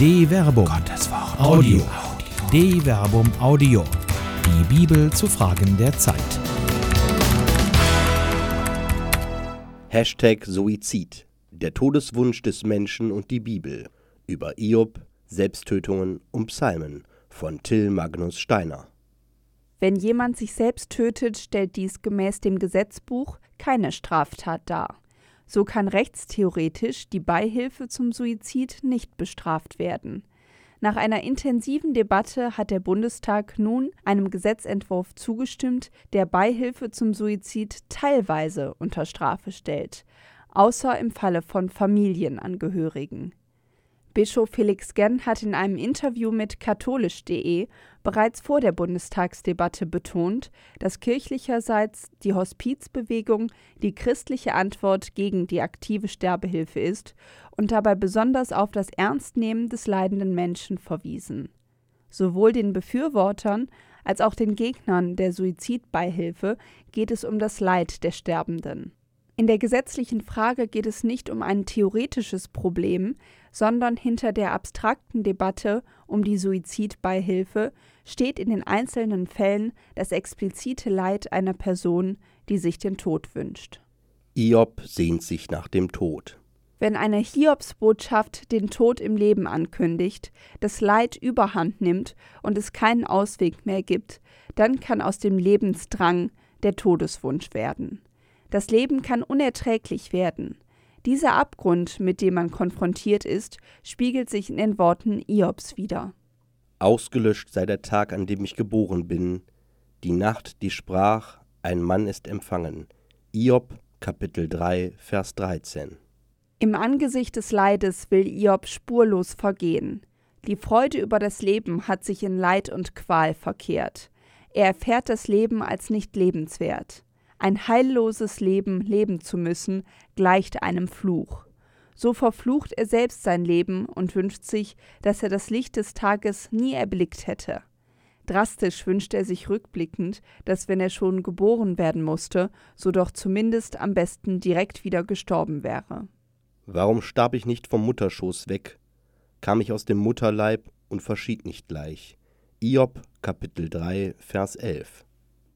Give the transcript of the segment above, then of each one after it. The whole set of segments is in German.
De Verbum. Gottes Wort. Audio. De Verbum Audio. Die Bibel zu Fragen der Zeit. Hashtag Suizid. Der Todeswunsch des Menschen und die Bibel. Über Iob, Selbsttötungen und Psalmen von Till Magnus Steiner. Wenn jemand sich selbst tötet, stellt dies gemäß dem Gesetzbuch keine Straftat dar. So kann rechtstheoretisch die Beihilfe zum Suizid nicht bestraft werden. Nach einer intensiven Debatte hat der Bundestag nun einem Gesetzentwurf zugestimmt, der Beihilfe zum Suizid teilweise unter Strafe stellt, außer im Falle von Familienangehörigen. Bischof Felix Genn hat in einem Interview mit katholisch.de bereits vor der Bundestagsdebatte betont, dass kirchlicherseits die Hospizbewegung die christliche Antwort gegen die aktive Sterbehilfe ist und dabei besonders auf das Ernstnehmen des leidenden Menschen verwiesen. Sowohl den Befürwortern als auch den Gegnern der Suizidbeihilfe geht es um das Leid der Sterbenden. In der gesetzlichen Frage geht es nicht um ein theoretisches Problem, sondern hinter der abstrakten Debatte um die Suizidbeihilfe steht in den einzelnen Fällen das explizite Leid einer Person, die sich den Tod wünscht. Iob sehnt sich nach dem Tod. Wenn eine Hiobsbotschaft den Tod im Leben ankündigt, das Leid überhand nimmt und es keinen Ausweg mehr gibt, dann kann aus dem Lebensdrang der Todeswunsch werden. Das Leben kann unerträglich werden. Dieser Abgrund, mit dem man konfrontiert ist, spiegelt sich in den Worten Iobs wider. Ausgelöscht sei der Tag, an dem ich geboren bin, die Nacht, die sprach, ein Mann ist empfangen. Iob, Kapitel 3, Vers 13. Im Angesicht des Leides will Iob spurlos vergehen. Die Freude über das Leben hat sich in Leid und Qual verkehrt. Er erfährt das Leben als nicht lebenswert. Ein heilloses Leben leben zu müssen, gleicht einem Fluch. So verflucht er selbst sein Leben und wünscht sich, dass er das Licht des Tages nie erblickt hätte. Drastisch wünscht er sich rückblickend, dass wenn er schon geboren werden musste, so doch zumindest am besten direkt wieder gestorben wäre. Warum starb ich nicht vom Mutterschoß weg? Kam ich aus dem Mutterleib und verschied nicht gleich. Iob, Kapitel 3, Vers 11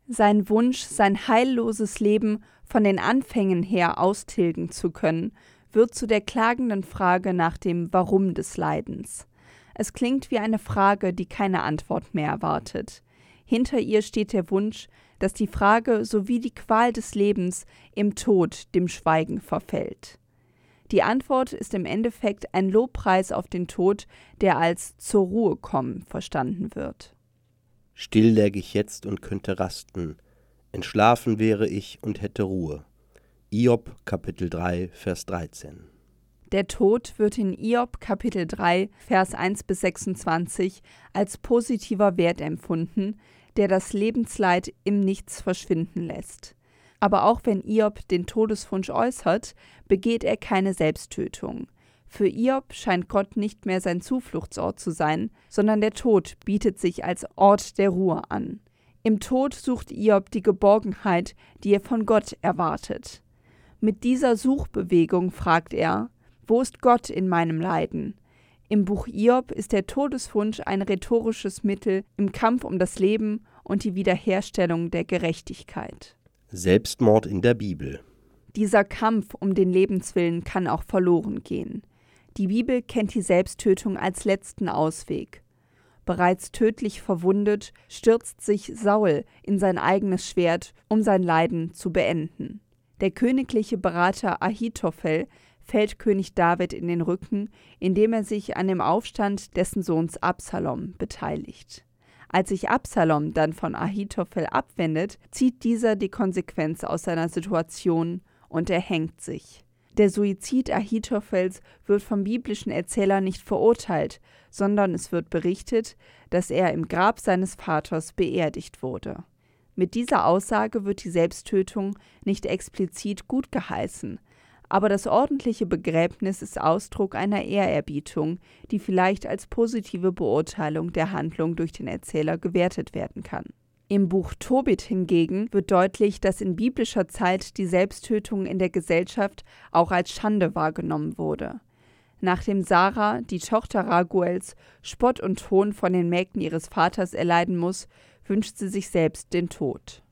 sein Wunsch, sein heilloses Leben von den Anfängen her austilgen zu können, wird zu der klagenden Frage nach dem Warum des Leidens. Es klingt wie eine Frage, die keine Antwort mehr erwartet. Hinter ihr steht der Wunsch, dass die Frage sowie die Qual des Lebens im Tod dem Schweigen verfällt. Die Antwort ist im Endeffekt ein Lobpreis auf den Tod, der als zur Ruhe kommen verstanden wird. Still läg ich jetzt und könnte rasten, entschlafen wäre ich und hätte Ruhe. Iob Kapitel 3 Vers 13 der Tod wird in Iob Kapitel 3, Vers 1 bis 26 als positiver Wert empfunden, der das Lebensleid im Nichts verschwinden lässt. Aber auch wenn Iob den Todeswunsch äußert, begeht er keine Selbsttötung. Für Iob scheint Gott nicht mehr sein Zufluchtsort zu sein, sondern der Tod bietet sich als Ort der Ruhe an. Im Tod sucht Iob die Geborgenheit, die er von Gott erwartet. Mit dieser Suchbewegung fragt er, wo ist Gott in meinem Leiden? Im Buch Iob ist der Todeswunsch ein rhetorisches Mittel im Kampf um das Leben und die Wiederherstellung der Gerechtigkeit. Selbstmord in der Bibel. Dieser Kampf um den Lebenswillen kann auch verloren gehen. Die Bibel kennt die Selbsttötung als letzten Ausweg. Bereits tödlich verwundet, stürzt sich Saul in sein eigenes Schwert, um sein Leiden zu beenden. Der königliche Berater Ahitophel fällt König David in den Rücken, indem er sich an dem Aufstand dessen Sohns Absalom beteiligt. Als sich Absalom dann von Ahitophel abwendet, zieht dieser die Konsequenz aus seiner Situation und erhängt sich. Der Suizid Ahitophels wird vom biblischen Erzähler nicht verurteilt, sondern es wird berichtet, dass er im Grab seines Vaters beerdigt wurde. Mit dieser Aussage wird die Selbsttötung nicht explizit gutgeheißen, aber das ordentliche Begräbnis ist Ausdruck einer Ehrerbietung, die vielleicht als positive Beurteilung der Handlung durch den Erzähler gewertet werden kann. Im Buch Tobit hingegen wird deutlich, dass in biblischer Zeit die Selbsttötung in der Gesellschaft auch als Schande wahrgenommen wurde. Nachdem Sarah, die Tochter Raguels, Spott und Hohn von den Mägden ihres Vaters erleiden muss, wünscht sie sich selbst den Tod.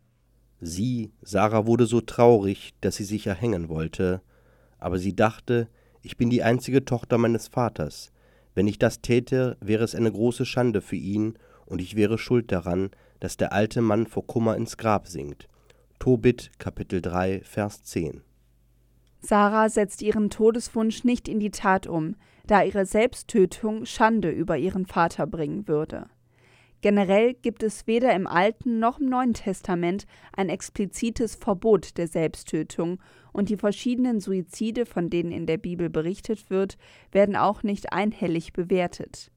Sie, Sarah, wurde so traurig, dass sie sich erhängen wollte, aber sie dachte, ich bin die einzige Tochter meines Vaters. Wenn ich das täte, wäre es eine große Schande für ihn, und ich wäre schuld daran, dass der alte Mann vor Kummer ins Grab sinkt. Tobit Kapitel 3 Vers 10 Sarah setzt ihren Todeswunsch nicht in die Tat um, da ihre Selbsttötung Schande über ihren Vater bringen würde. Generell gibt es weder im Alten noch im Neuen Testament ein explizites Verbot der Selbsttötung, und die verschiedenen Suizide, von denen in der Bibel berichtet wird, werden auch nicht einhellig bewertet.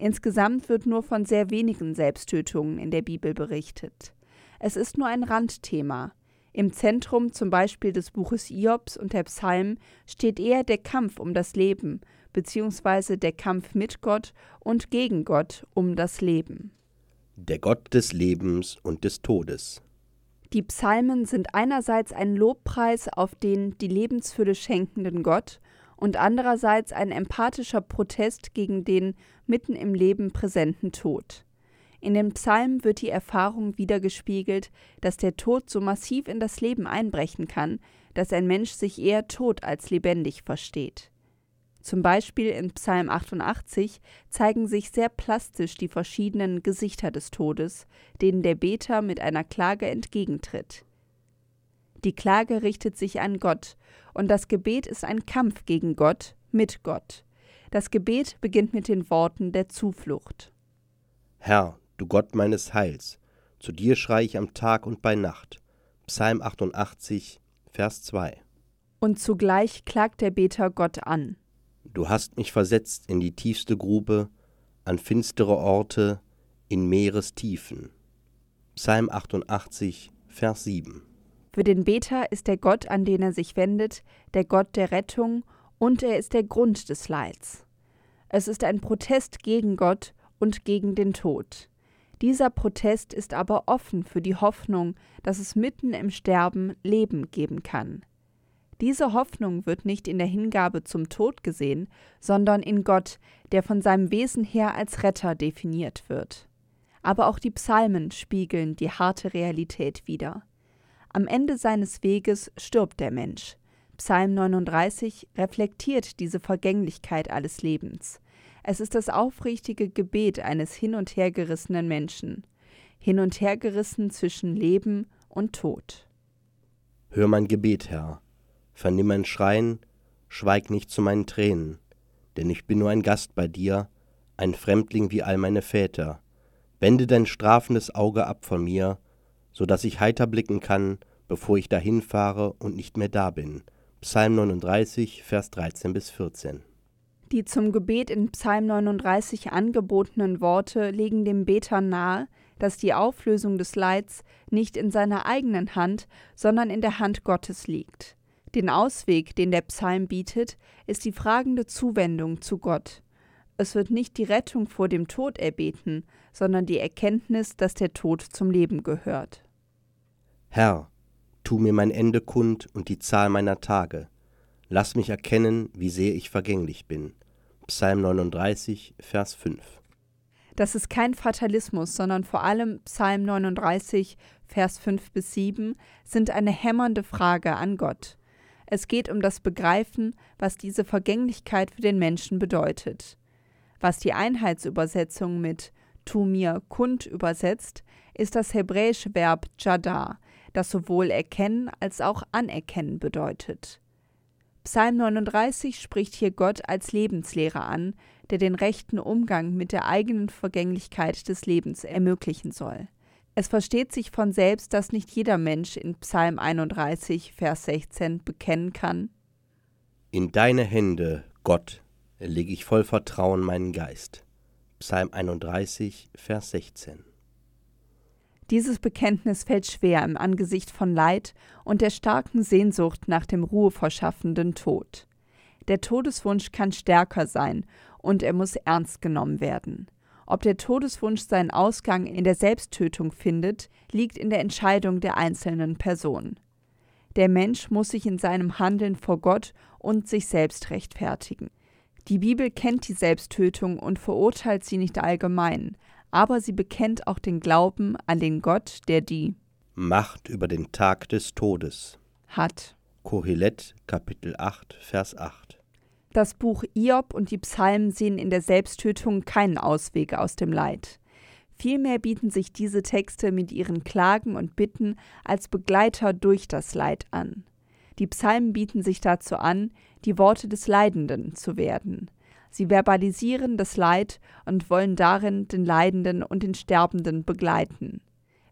Insgesamt wird nur von sehr wenigen Selbsttötungen in der Bibel berichtet. Es ist nur ein Randthema. Im Zentrum zum Beispiel des Buches Iobs und der Psalmen steht eher der Kampf um das Leben, beziehungsweise der Kampf mit Gott und gegen Gott um das Leben. Der Gott des Lebens und des Todes. Die Psalmen sind einerseits ein Lobpreis auf den die Lebensfülle schenkenden Gott und andererseits ein empathischer Protest gegen den mitten im Leben präsenten Tod. In den Psalmen wird die Erfahrung wiedergespiegelt, dass der Tod so massiv in das Leben einbrechen kann, dass ein Mensch sich eher tot als lebendig versteht. Zum Beispiel in Psalm 88 zeigen sich sehr plastisch die verschiedenen Gesichter des Todes, denen der Beter mit einer Klage entgegentritt. Die Klage richtet sich an Gott, und das Gebet ist ein Kampf gegen Gott, mit Gott. Das Gebet beginnt mit den Worten der Zuflucht. Herr, du Gott meines Heils, zu dir schrei ich am Tag und bei Nacht. Psalm 88, Vers 2. Und zugleich klagt der Beter Gott an. Du hast mich versetzt in die tiefste Grube, an finstere Orte, in Meerestiefen. Psalm 88, Vers 7. Für den Beter ist der Gott, an den er sich wendet, der Gott der Rettung und er ist der Grund des Leids. Es ist ein Protest gegen Gott und gegen den Tod. Dieser Protest ist aber offen für die Hoffnung, dass es mitten im Sterben Leben geben kann. Diese Hoffnung wird nicht in der Hingabe zum Tod gesehen, sondern in Gott, der von seinem Wesen her als Retter definiert wird. Aber auch die Psalmen spiegeln die harte Realität wider. Am Ende seines Weges stirbt der Mensch. Psalm 39 reflektiert diese Vergänglichkeit alles Lebens. Es ist das aufrichtige Gebet eines hin und hergerissenen Menschen, hin und hergerissen zwischen Leben und Tod. Hör mein Gebet, Herr, vernimm mein Schreien, schweig nicht zu meinen Tränen, denn ich bin nur ein Gast bei dir, ein Fremdling wie all meine Väter. Wende dein strafendes Auge ab von mir, so dass ich heiter blicken kann, bevor ich dahin fahre und nicht mehr da bin. Psalm 39, Vers 13 bis 14. Die zum Gebet in Psalm 39 angebotenen Worte legen dem Beter nahe, dass die Auflösung des Leids nicht in seiner eigenen Hand, sondern in der Hand Gottes liegt. Den Ausweg, den der Psalm bietet, ist die fragende Zuwendung zu Gott. Es wird nicht die Rettung vor dem Tod erbeten, sondern die Erkenntnis, dass der Tod zum Leben gehört. Herr, tu mir mein Ende kund und die Zahl meiner Tage. Lass mich erkennen, wie sehr ich vergänglich bin. Psalm 39, Vers 5. Das ist kein Fatalismus, sondern vor allem Psalm 39, Vers 5 bis 7 sind eine hämmernde Frage an Gott. Es geht um das Begreifen, was diese Vergänglichkeit für den Menschen bedeutet. Was die Einheitsübersetzung mit Tu mir kund übersetzt, ist das hebräische Verb jada, das sowohl erkennen als auch anerkennen bedeutet. Psalm 39 spricht hier Gott als Lebenslehrer an, der den rechten Umgang mit der eigenen Vergänglichkeit des Lebens ermöglichen soll. Es versteht sich von selbst, dass nicht jeder Mensch in Psalm 31, Vers 16 bekennen kann. In deine Hände, Gott, lege ich voll Vertrauen meinen Geist. Psalm 31, Vers 16. Dieses Bekenntnis fällt schwer im Angesicht von Leid und der starken Sehnsucht nach dem ruheverschaffenden Tod. Der Todeswunsch kann stärker sein und er muss ernst genommen werden. Ob der Todeswunsch seinen Ausgang in der Selbsttötung findet, liegt in der Entscheidung der einzelnen Person. Der Mensch muss sich in seinem Handeln vor Gott und sich selbst rechtfertigen. Die Bibel kennt die Selbsttötung und verurteilt sie nicht allgemein, aber sie bekennt auch den Glauben an den Gott, der die Macht über den Tag des Todes hat. Kohelet Kapitel 8 Vers 8 Das Buch Iob und die Psalmen sehen in der Selbsttötung keinen Ausweg aus dem Leid. Vielmehr bieten sich diese Texte mit ihren Klagen und Bitten als Begleiter durch das Leid an. Die Psalmen bieten sich dazu an, die Worte des Leidenden zu werden. Sie verbalisieren das Leid und wollen darin den Leidenden und den Sterbenden begleiten.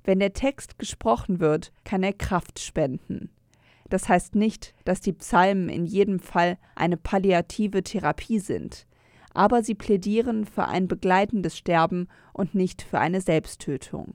Wenn der Text gesprochen wird, kann er Kraft spenden. Das heißt nicht, dass die Psalmen in jedem Fall eine palliative Therapie sind, aber sie plädieren für ein begleitendes Sterben und nicht für eine Selbsttötung.